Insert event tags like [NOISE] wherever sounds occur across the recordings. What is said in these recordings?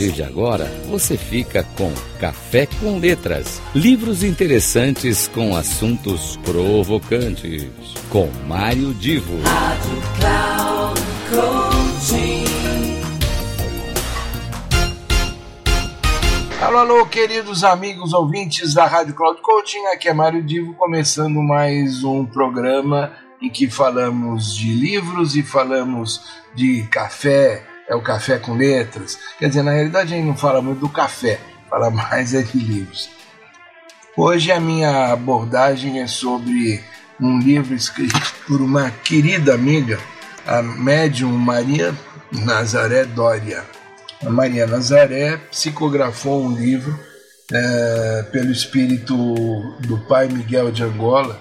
partir de agora, você fica com Café com Letras, livros interessantes com assuntos provocantes, com Mário Divo. Rádio Cloud Alô, alô, queridos amigos ouvintes da Rádio Cloud Coaching, aqui é Mário Divo, começando mais um programa em que falamos de livros e falamos de café, é o café com letras. Quer dizer, na realidade a gente não fala muito do café, fala [LAUGHS] mais é de livros. Hoje a minha abordagem é sobre um livro escrito por uma querida amiga, a médium Maria Nazaré Dória. A Maria Nazaré psicografou um livro é, pelo espírito do pai Miguel de Angola,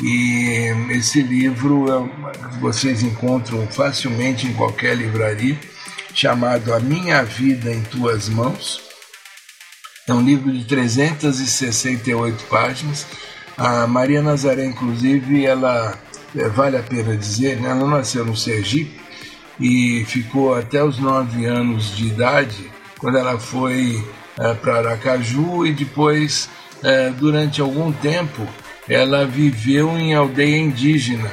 e esse livro vocês encontram facilmente em qualquer livraria, chamado A Minha Vida em Tuas Mãos. É um livro de 368 páginas. A Maria Nazaré, inclusive, ela é, vale a pena dizer, né? ela nasceu no Sergipe e ficou até os nove anos de idade quando ela foi é, para Aracaju e depois, é, durante algum tempo, ela viveu em aldeia indígena.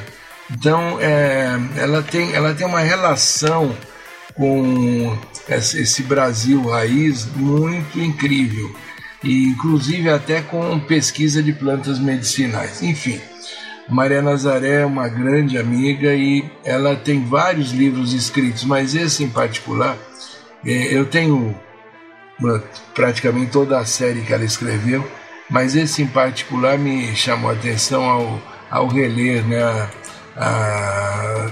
Então, é, ela, tem, ela tem uma relação com esse Brasil raiz muito incrível, e inclusive até com pesquisa de plantas medicinais. Enfim, Maria Nazaré é uma grande amiga e ela tem vários livros escritos, mas esse em particular, é, eu tenho praticamente toda a série que ela escreveu mas esse em particular me chamou a atenção ao, ao reler né, a, a,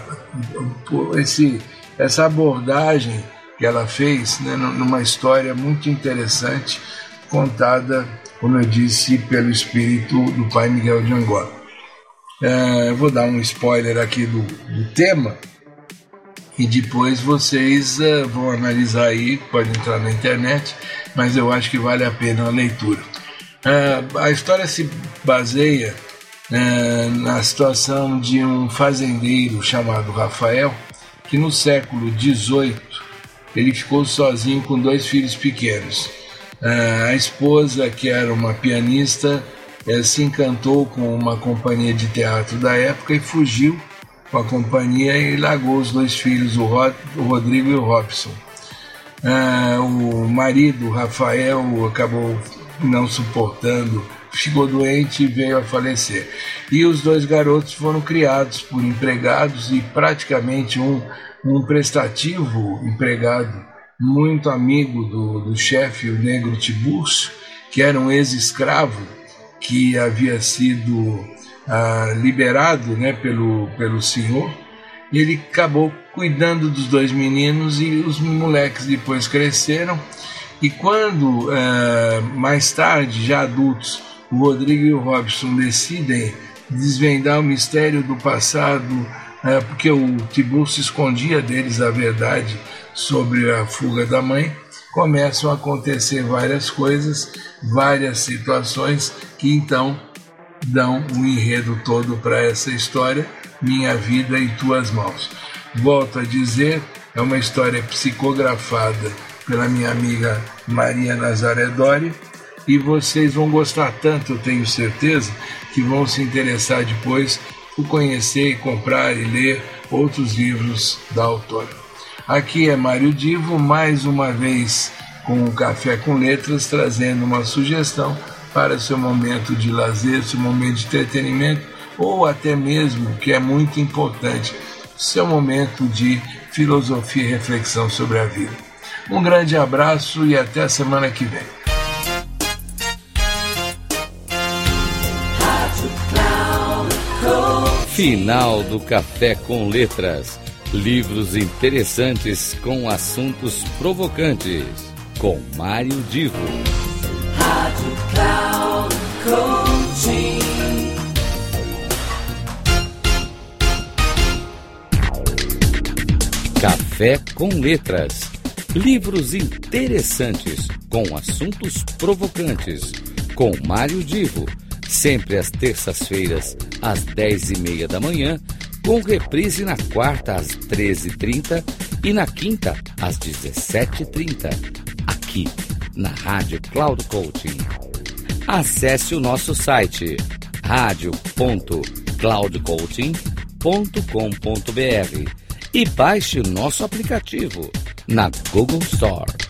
esse, essa abordagem que ela fez né, numa história muito interessante, contada, como eu disse, pelo espírito do pai Miguel de Angola. É, vou dar um spoiler aqui do, do tema e depois vocês uh, vão analisar aí, pode entrar na internet, mas eu acho que vale a pena a leitura. É, a história se baseia é, na situação de um fazendeiro chamado Rafael, que no século XVIII ele ficou sozinho com dois filhos pequenos. É, a esposa, que era uma pianista, se encantou com uma companhia de teatro da época e fugiu com a companhia e largou os dois filhos, o, Rod, o Rodrigo e o Robson. o marido, Rafael, acabou não suportando, ficou doente e veio a falecer. E os dois garotos foram criados por empregados e praticamente um, um prestativo empregado, muito amigo do, do chefe, o negro Tiburcio, que era um ex-escravo que havia sido ah, liberado né, pelo, pelo senhor. Ele acabou cuidando dos dois meninos e os moleques depois cresceram e quando, uh, mais tarde, já adultos, o Rodrigo e o Robson decidem desvendar o mistério do passado, uh, porque o Tiburcio escondia deles a verdade sobre a fuga da mãe, começam a acontecer várias coisas, várias situações que então dão o um enredo todo para essa história, Minha Vida em Tuas Mãos. Volto a dizer, é uma história psicografada pela minha amiga Maria Nazaré Dori. E vocês vão gostar tanto, eu tenho certeza, que vão se interessar depois por conhecer, comprar e ler outros livros da autora. Aqui é Mário Divo, mais uma vez com o Café com Letras, trazendo uma sugestão para seu momento de lazer, seu momento de entretenimento, ou até mesmo, que é muito importante, seu momento de filosofia e reflexão sobre a vida. Um grande abraço e até a semana que vem. Final do Café com Letras. Livros interessantes com assuntos provocantes. Com Mário Divo. Rádio Cloud Coaching. Café com Letras Livros interessantes com assuntos provocantes. Com Mário Divo. Sempre às terças-feiras, às dez e meia da manhã, com reprise na quarta às treze e trinta e na quinta, às 17h30, aqui na Rádio Cloud Coaching. Acesse o nosso site radio.cloudcoaching.com.br e baixe o nosso aplicativo na Google Store.